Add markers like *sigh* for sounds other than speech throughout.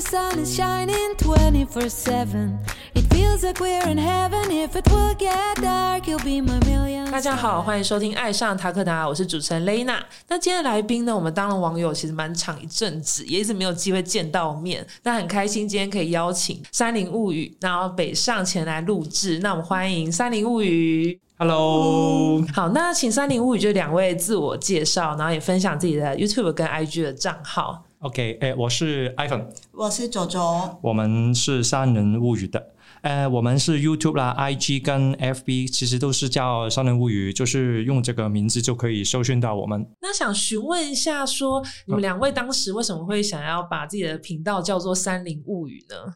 the sun is shining 24 7. It feels like we're in heaven. If it will get dark, you'll be my million. 大家好，欢迎收听《爱上塔克达》，我是主持人雷娜。那今天的来宾呢，我们当了网友其实蛮长一阵子，也一直没有机会见到面。那很开心今天可以邀请《山林物语》，然后北上前来录制。那我们欢迎《山林物语》。Hello，好，那请《三林物语》就两位自我介绍，然后也分享自己的 YouTube 跟 IG 的账号。OK，哎、我是 iPhone，我是九九，我们是三人物语的。呃，我们是 YouTube 啦、IG 跟 FB，其实都是叫三人物语，就是用这个名字就可以搜寻到我们。那想询问一下说你们两位当时为什么会想要把自己的频道叫做《三林物语》呢？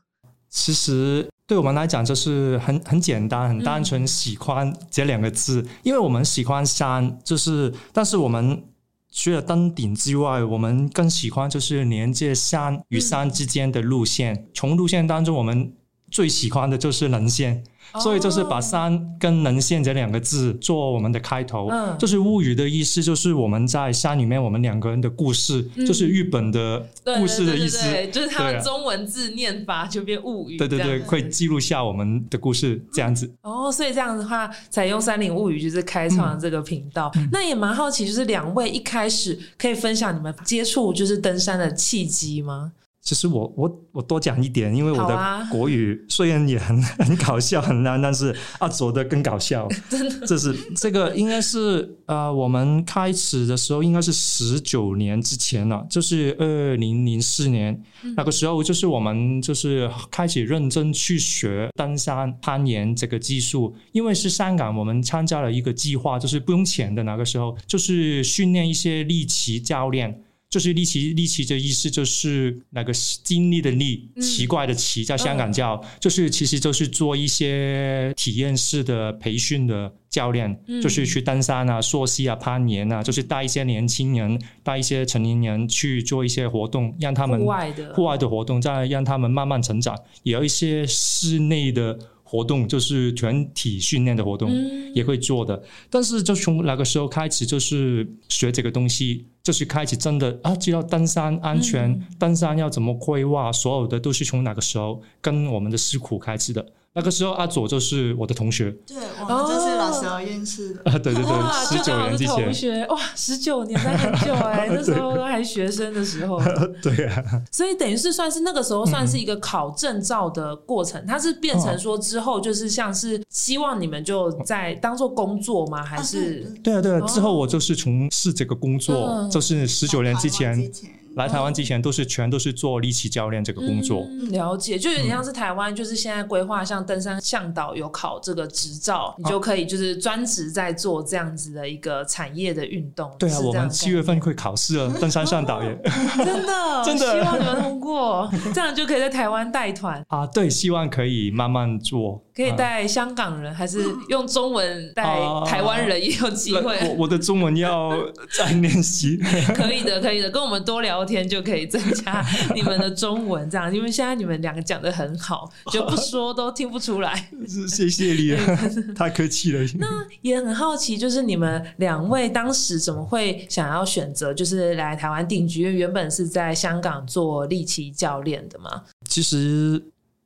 其实对我们来讲，就是很很简单、很单纯，喜欢这两个字，因为我们喜欢山，就是但是我们。除了登顶之外，我们更喜欢就是连接山与山之间的路线。从路线当中，我们最喜欢的就是能线，所以就是把哦山跟能线这两个字做我们的开头。嗯就是物语的意思，就是我们在山里面我们两个人的故事，嗯就是日本的故事的意思。对对对就是他们中文字念法就变物语，对对对，会记录下我们的故事，这样子。哦，所以这样的话，采用《山林物语》就是开创了这个频道。嗯那也蛮好奇，就是两位一开始可以分享你们接触就是登山的契机吗？其实我我我多讲一点，因为我的国语虽然也很很搞笑很难，但是阿卓的更搞笑。*laughs* 真的，这是这个应该是呃，我们开始的时候应该是十九年之前了，就是二零零四年、那个时候，就是我们就是开始认真去学登山攀岩这个技术，因为是香港，我们参加了一个计划，就是不用钱的，那个时候就是训练一些力奇教练。就是力奇，力奇的意思就是那个经历的历，嗯。奇怪的奇，在香港叫，就是其实就是做一些体验式的培训的教练，嗯。就是去登山啊、溯溪啊、攀岩啊，就是带一些年轻人、带一些成年人去做一些活动，让他们户外的。户外的活动，再让他们慢慢成长。也有一些室内的活动，就是全体训练的活动。嗯也会做的。但是就从那个时候开始，就是学这个东西，就是开始真的啊，知道登山安全，嗯登山要怎么规划，所有的都是从那个时候跟我们的师傅开始的。那个时候阿佐就是我的同学。对我们就是老时候认识的。啊，对对，对，十九年之前，学。哇，十九年那很久哎、*laughs* 那时候都还学生的时候，*laughs* 对啊，所以等于是算是那个时候算是一个考证照的过程，它是变成说之后就是像是希望你们就在当做工作吗？还是、对啊，对啊。哦之后我就是从事这个工作，嗯。就是十九年之前之前来台湾之前，都是全都是做力气教练这个工作。嗯了解，就有点像是台湾，就是现在规划像登山向导有考这个执照，你就可以就是专职在做这样子的一个产业的运动。对啊，我们七月份会考试了，登山向导也。概 *laughs* 念真的 *laughs* 真的希望你们通过，这样就可以在台湾带团，*laughs* 啊，对，希望可以慢慢做，可以啊带香港人，还是用中文带啊台湾人也有机那会。我我的中文要再练习。可以的，可以的，跟我们多聊天就可以增加 *laughs* 你们的中文，这样，因为现在你们两个讲的很好，就不说都听不出来。谢谢你，太客气了。那也很好奇，就是你们两位当时怎么会想要选择就是来台湾定居？因为原本是在香港做力奇教练的嘛。其实，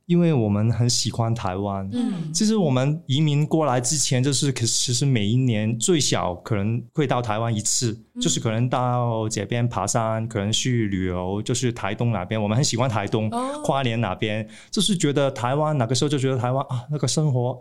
因为我们很喜欢台湾。嗯。其实我们移民过来之前，就是可其实每一年最小可能会到台湾一次，嗯。就是可能到这边爬山，可能去旅游，就是台东那边，我们很喜欢台东、哦。花莲那边，就是觉得台湾那个时候就觉得台湾啊，那个生活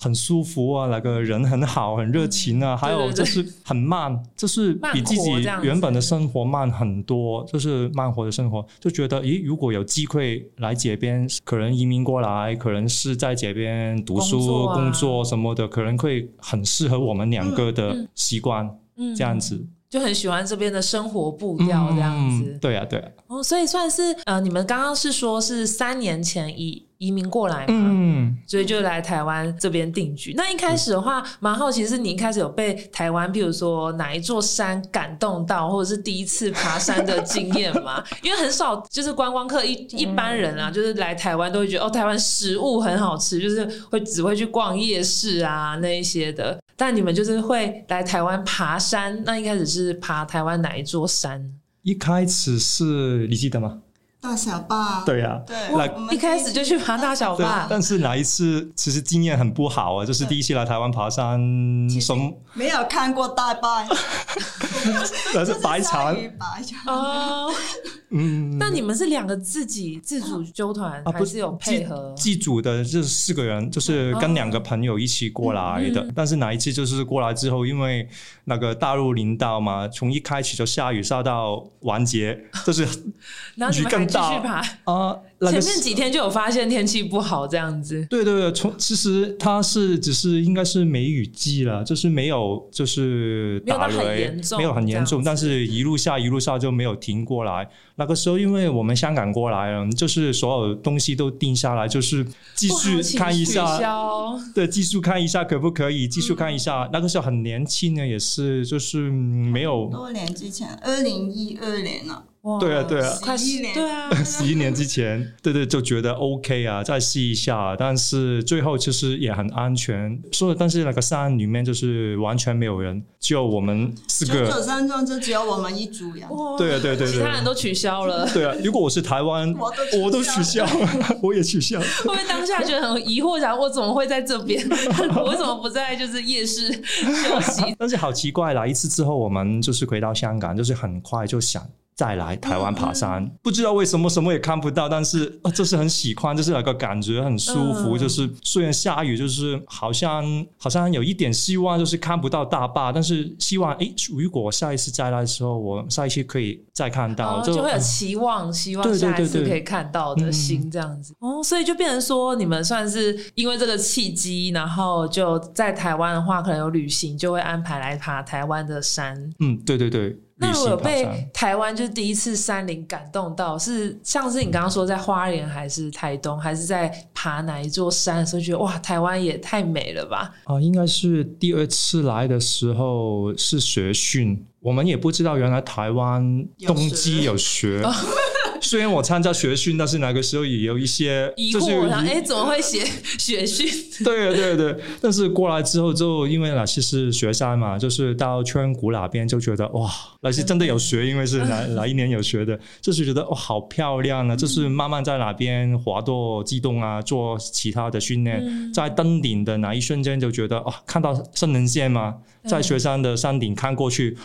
很舒服啊，那个人很好，很热情啊，还有就是很慢，*laughs* 就是比自己原本的生活慢很多，就是慢活的生活，就觉得咦，如果有机会来这边，可能移民过来，可能是在这边读书、工作啊。工作什么的，可能会很适合我们两个的习惯，嗯这样子。就很喜欢这边的生活步调这样子。嗯对啊，对啊，哦，所以算是呃，你们刚刚是说是三年前移移民过来嘛？嗯，所以就来台湾这边定居。那一开始的话，蛮好奇是你一开始有被台湾，譬如说哪一座山感动到，或者是第一次爬山的经验吗？*laughs* 因为很少就是观光客一一般人啊，就是来台湾都会觉得哦，台湾食物很好吃，就是会只会去逛夜市啊那一些的。但你们就是会来台湾爬山，那一开始是爬台湾哪一座山？一开始是你记得吗？大小坝。对呀、对，来我们一开始就去爬大小对坝，但是哪一次其实经验很不好啊，就是第一次来台湾爬山，什么没有看过大坝，*laughs* 那是白 *laughs* 鲨蝉，鱼白茶。哦。嗯，那你们是两个自己自主纠团，啊不还是有配合？祭祖的这四个人，就是跟两个朋友一起过来的。嗯但是哪一次就是过来之后，因为那个大陆领导嘛，从一开始就下雨下到完结，就是 *laughs* 雨更大，啊，那个前面几天就有发现天气不好这样子。对对对，从其实它是只是应该是梅雨季了，就是没有就是打没有很雷严，重没有很严重，但是一路下一路下就没有停过来。那个时候因为我们香港过来了，就是所有东西都定下来，就是继续看一下，对，继续看一下可不可以，继续看一下。那个时候很年轻呢，也是就是嗯没有多年之前，二零一二年了，哇对啊对啊快11年 *laughs* 对啊，十一年之前，对对，就觉得 OK 啊，再试一下。但是最后其实也很安全，所以但是那个山里面就是完全没有人，只有我们四九九个。山庄就只有我们一组呀。对啊对对对其他人都取消了。对啊，如果我是台湾，我都取消我都取消，*laughs* 我也取消。会不会当下觉得很疑惑，想我怎么会在这边？*laughs* 我为什么不在就是夜市休息？但是好奇怪，啦一次之后，我们就是回到香港，就是很快就想再来台湾爬山。不知道为什么什么也看不到，但是、啊、就是很喜欢，就是那个感觉很舒服。嗯就是虽然下雨，就是好像好像有一点希望，就是看不到大坝，但是希望诶，如果下一次再来的时候，我下一次可以再看到，哦，就会有嗯期望，希望下一次可以看到的心这样子。哦，所以就变成说，你们算是因为这个契机，然后就在台湾的话，可能有旅行就会安排来爬台湾的山。嗯，对对对，那旅如果有被。台湾就是第一次山林感动到，是像是你刚刚说在花莲还是台东，还是在爬哪一座山的时候，觉得哇，台湾也太美了吧？啊，应该是第二次来的时候是学训，我们也不知道原来台湾冬季有学。*laughs* *laughs* 虽然我参加学训，但是那个时候也有一些疑就是疑哎，怎么会写 *laughs* 学训？对对对，但是过来之后就因为那些是学山嘛，就是到川谷那边就觉得哇，那是真的有学，因为是哪哪一年有学的，就是觉得哇好漂亮啊，就是慢慢在哪边滑动、机动啊，做其他的训练，在登顶的那一瞬间就觉得哇，看到圣人线嘛，在雪山的山顶看过去。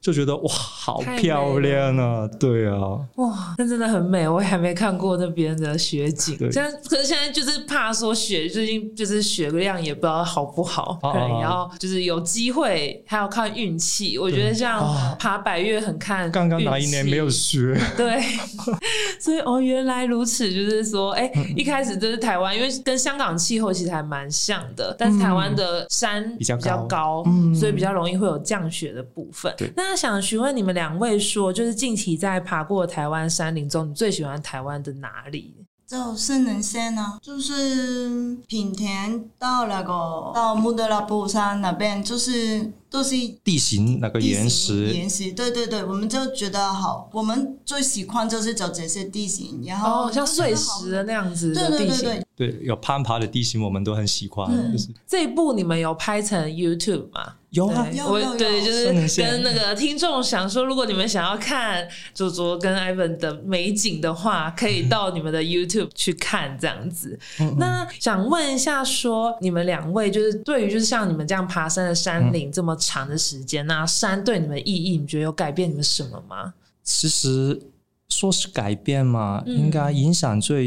就觉得哇，好漂亮啊！对啊，哇，那真的很美，我也还没看过那边的雪景。对。现在可是现在就是怕说雪，最近就是雪量也不知道好不好，哦可能也要就是有机会，还要看运气。我觉得像哦爬百越很看刚刚哪一年没有雪，对，*laughs* 所以哦，原来如此，就是说，哎、嗯。一开始就是台湾，因为跟香港气候其实还蛮像的，但是台湾的山嗯。比较高。高，嗯。所以比较容易会有降雪的部分。对。那想询问你们两位说，就是近期在爬过台湾山林中，你最喜欢台湾的哪里？就圣人线呢，就是品田到那个到穆德拉布山那边，就是都是地形那个岩石，岩石，对对对，我们就觉得好，我们最喜欢就是走这些地形，然后哦，像碎石的那样子的地形。对对对，对，有攀爬的地形，我们都很喜欢。嗯就是这一部你们有拍成 YouTube 吗？有啊，我有有有对就是跟那个听众想说，如果你们想要看卓卓跟 Ivan 的美景的话，可以到你们的 *laughs* YouTube 去看这样子。嗯那想问一下说你们两位就是对于就是像你们这样爬山的山林这么长的时间，那山对你们意义，你觉得有改变你们什么吗？其实说是改变嘛，嗯应该影响最，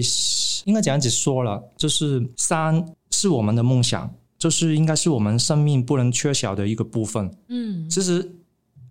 应该这样子说了，就是山是我们的梦想，就是应该是我们生命不能缺少的一个部分。嗯其实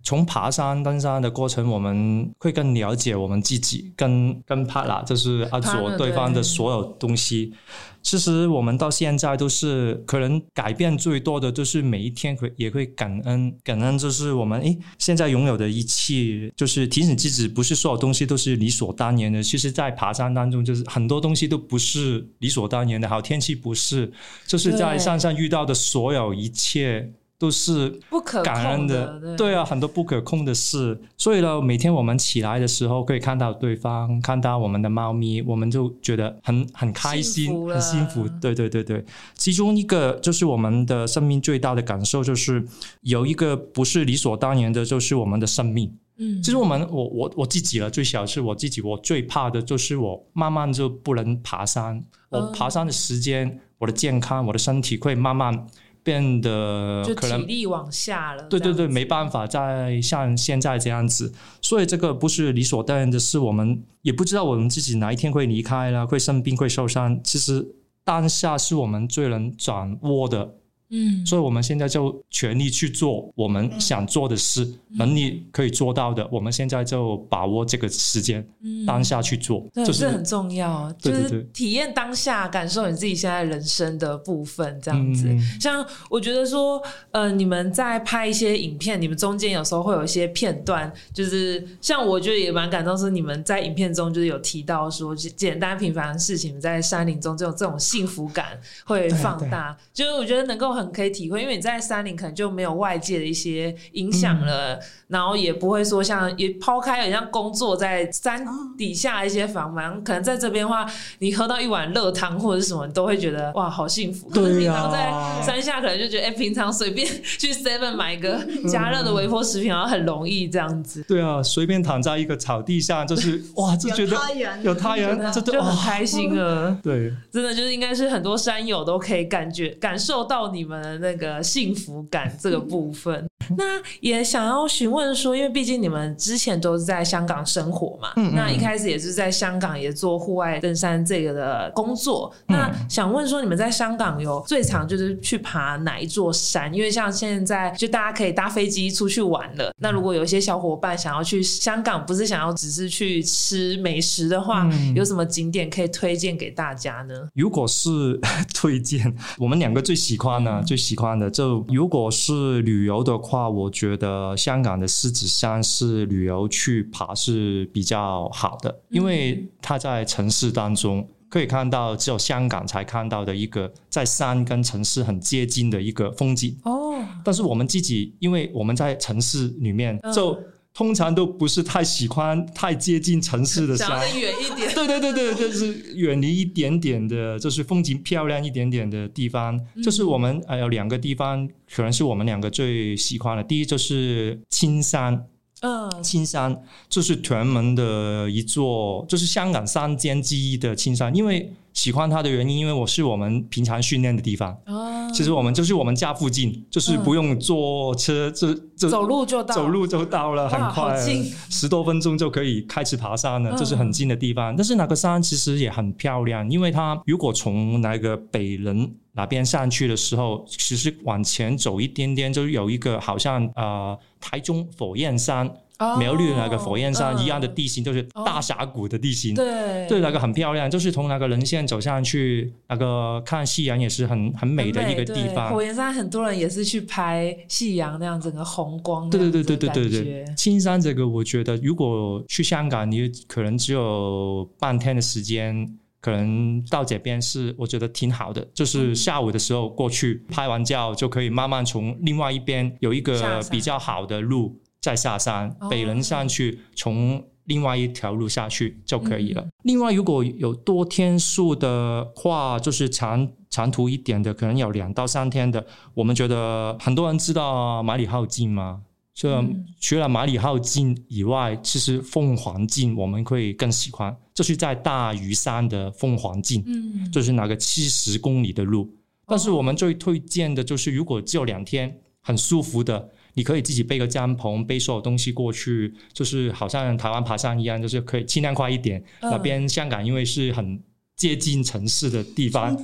从爬山、登山的过程，我们会更了解我们自己，跟跟 partner 就是阿佐对方的所有东西。其实我们到现在都是可能改变最多的，就是每一天会也会感恩，感恩就是我们诶现在拥有的一切，就是提醒自己，不是所有东西都是理所当然的。其实，在爬山当中，就是很多东西都不是理所当然的，好天气不是，就是在山上遇到的所有一切都是不可感恩控的，对对啊，很多不可控的事。所以呢，每天我们起来的时候，可以看到对方，看到我们的猫咪，我们就觉得很很开心，幸很幸福。对对对对，其中一个就是我们的生命最大的感受，就是有一个不是理所当然的，就是我们的生命。嗯，其实我们我我我自己了，最小是我自己，我最怕的就是我慢慢就不能爬山，我嗯爬山的时间，我的健康，我的身体会慢慢变得就可能体力往下了。对对对，没办法再像现在这样子，所以这个不是理所当然的事，我们也不知道我们自己哪一天会离开了，会生病，会受伤。其实当下是我们最能掌握的，嗯，所以我们现在就全力去做我们想做的事，嗯。能力可以做到的，我们现在就把握这个时间，嗯。当下去做，对，就是这很重要，就是体验当下，感受你自己现在人生的部分，这样子。嗯。像我觉得说，呃，你们在拍一些影片，你们中间有时候会有一些片段，就是像我觉得也蛮感动，是你们在影片中就是有提到说，简简单平凡的事情在山林中这种这种幸福感会放大，就是我觉得能够很可以体会，因为你在山林可能就没有外界的一些影响了，然后也不会说像也抛开很像工作在山底下一些繁忙，可能在这边的话，你喝到一碗热汤或者是什么，你都会觉得哇好幸福。对呀平常在山下可能就觉得，哎、平常随便 *laughs* 去 Seven 买一个加热的微波食品，好像很容易这样子。对啊，随便躺在一个草地上，就是 *laughs* 哇，就觉得有太阳有太阳，*laughs* 这就很，开心了，对。真的就是应该是很多山友都可以感觉感受到你们的那个幸福感 *laughs* 这个部分。*laughs* 那也想要询问说，因为毕竟你们之前都是在香港生活嘛，嗯嗯那一开始也是在香港也做户外登山这个的工作。那想问说，你们在香港有最常就是去爬哪一座山？因为像现在就大家可以搭飞机出去玩了。那如果有一些小伙伴想要去香港，不是想要只是去吃美食的话，嗯有什么景点可以推荐给大家呢？如果是 *laughs* 推荐，我们两个最喜欢的、最喜欢的，就如果是旅游的话，我觉得香港的狮子山是旅游去爬是比较好的，因为它在城市当中。可以看到，只有香港才看到的一个在山跟城市很接近的一个风景。哦，但是我们自己，因为我们在城市里面，嗯就通常都不是太喜欢太接近城市的山想远一点。对对对对，就是远离一点点的，就是风景漂亮一点点的地方。就是我们呃有两个地方，可能是我们两个最喜欢的。第一就是青山，嗯，青山就是屯门的一座，就是香港三间之一的青山。因为喜欢它的原因，因为我是我们平常训练的地方。哦，其实我们就是我们家附近，就是不用坐车，就就走路就到，走路就到了，很快。近，十多分钟就可以开始爬山了，嗯。这是很近的地方。但是那个山其实也很漂亮，因为它如果从那个北人那边上去的时候，其实往前走一点点，就有一个好像呃台中火焰山、哦苗栗的那个火焰山一样的嗯地形，就是大峡谷的地形。对对，那个很漂亮，就是从那个人线走上去，那个看夕阳也是很很美的一个地方。火焰山很多人也是去拍夕阳那样整个红光那对对对对对对对，青山这个我觉得，如果去香港，你可能只有半天的时间，可能到这边是我觉得挺好的，嗯就是下午的时候过去拍完照，就可以慢慢从另外一边有一下个比较好的路再下山，哦北仑上去从。另外一条路下去就可以了。嗯另外，如果有多天数的话，就是长长途一点的，可能有两到三天的。我们觉得很多人知道马里号径吗？这嗯除了马里号径以外，其实凤凰径我们会更喜欢，就是在大屿山的凤凰径，嗯，就是那个七十公里的路。但是我们最推荐的就是，如果只有两天，很舒服的，你可以自己背个帐篷，背所有东西过去，就是好像台湾爬山一样，就是可以尽量快一点。嗯那边香港因为是很接近城市的地方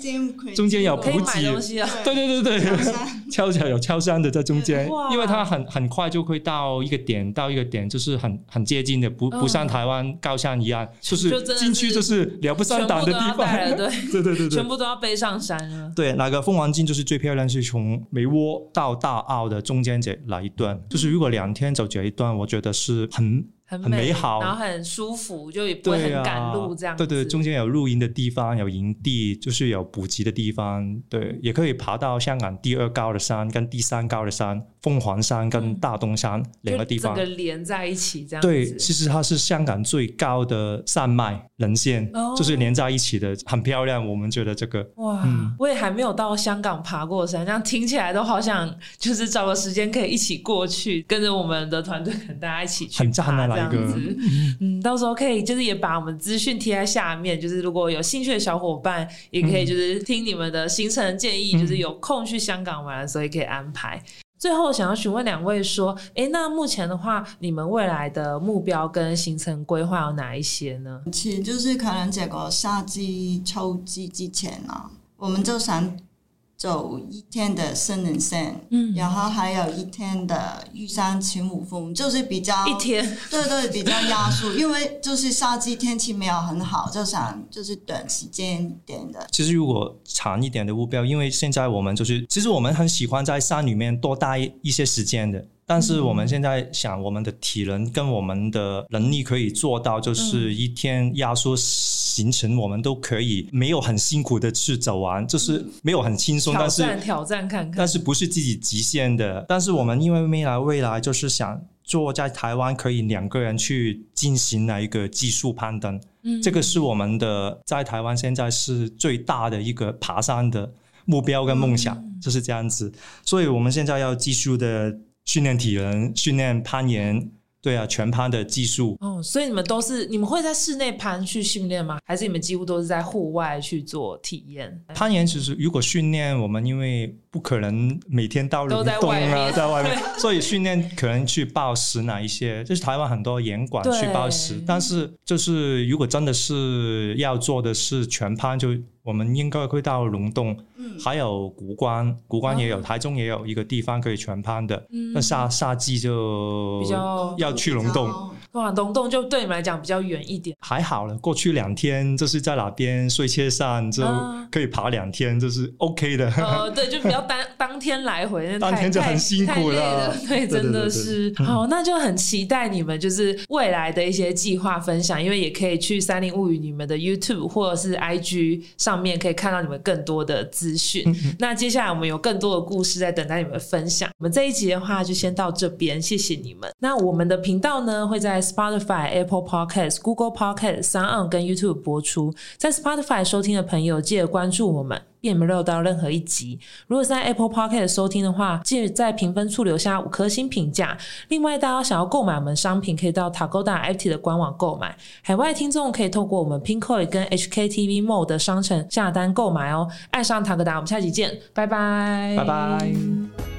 中，间有补给对对对对，敲起来有敲山的在中间，因为它很很快就会到一个点，到一个点就是很很接近的，不嗯不像台湾高山一样，就是是进去就是了不上档的地方。*laughs* 对，对对对对全。部都要背上山了。对，那个凤凰镜就是最漂亮，是从梅窝到大澳的中间这那一段。就是如果两天走这一段，我觉得是很很很美好然后很舒服，就也不会很赶路这样子。对对，中间有露营的地方，有营地，就是有补给的地方。对，也可以爬到香港第二高的山跟第三高的山凤凰山跟大东山两个地方。整个连在一起这样子。对，其实它是香港最高的山脉人线，哦就是连在一起的，很漂亮。我们觉得这个哇，嗯我也还没有到香港爬过山，这样听起来都好想，就是找个时间可以一起过去，跟着我们的团队，可能大家一起去很赞爬这样啊来一个子。嗯，到时候可以就是也把我们资讯贴在下面，就是如果有兴趣的小伙伴，也可以就是听你们的行程建议，嗯就是有空去香港玩的时候也可以安排。最后想要询问两位说，诶，那目前的话，你们未来的目标跟行程规划有哪一些呢？其实就是可能这个夏季、秋季之前啊，我们就想走一天的圣人线，嗯然后还有一天的玉山秦舞峰，就是比较一天对对，比较压缩，因为就是夏季天气没有很好，就想就是短时间一点的。其实如果长一点的目标，因为现在我们就是，其实我们很喜欢在山里面多待一些时间的。但是我们现在想，我们的体能跟我们的能力可以做到，就是一天压缩行程，我们都可以没有很辛苦的去走完，就是没有很轻松，但是战挑战看看但。是不是自己极限的。但是我们因为未来未来就是想做在台湾可以两个人去进行那一个技术攀登，嗯这个是我们的在台湾现在是最大的一个爬山的目标跟梦想，就是这样子。所以我们现在要继续的训练体能，训练攀岩。对啊，全攀的技术，哦，所以你们都是你们会在室内攀去训练吗？还是你们几乎都是在户外去做体验？攀岩其实如果训练，我们因为不可能每天到都龙洞啊，在外面。*laughs* 所以训练可能去报时哪一些，就是台湾很多严管去报时，但是就是如果真的是要做的是全攀，就我们应该会到龙洞，嗯，还有古关，古关也有，哦。台中也有一个地方可以全攀的，嗯。那夏夏季就比较要去龙洞。哇，龙洞就对你们来讲比较远一点。还好了，过去两天就是在哪边睡车上就啊可以爬两天，这是 OK 的。呃，对，就比较当 *laughs* 当天来回，那当天就很辛苦了了。对，真的是好，那就很期待你们就是未来的一些计划分享，因为也可以去三林物语你们的 YouTube 或者是 IG 上面可以看到你们更多的资讯。那接下来我们有更多的故事在等待你们分享。我们这一集的话就先到这边，谢谢你们。那我们的频道呢会在 Spotify、Apple Podcast、Google Podcast、s o n 跟 YouTube 播出。在 Spotify 收听的朋友，记得关注我们。并没有漏到任何一集。如果在 Apple Podcast 收听的话，记得在评分处留下五颗星评价。另外，大家想要购买我们商品，可以到 Tagoda FT 的官网购买。海外听众可以透过我们 Pinkoi 跟 HKTV Mall 的商城下单购买哦。爱上 Tagoda，我们下期见，拜拜，拜拜。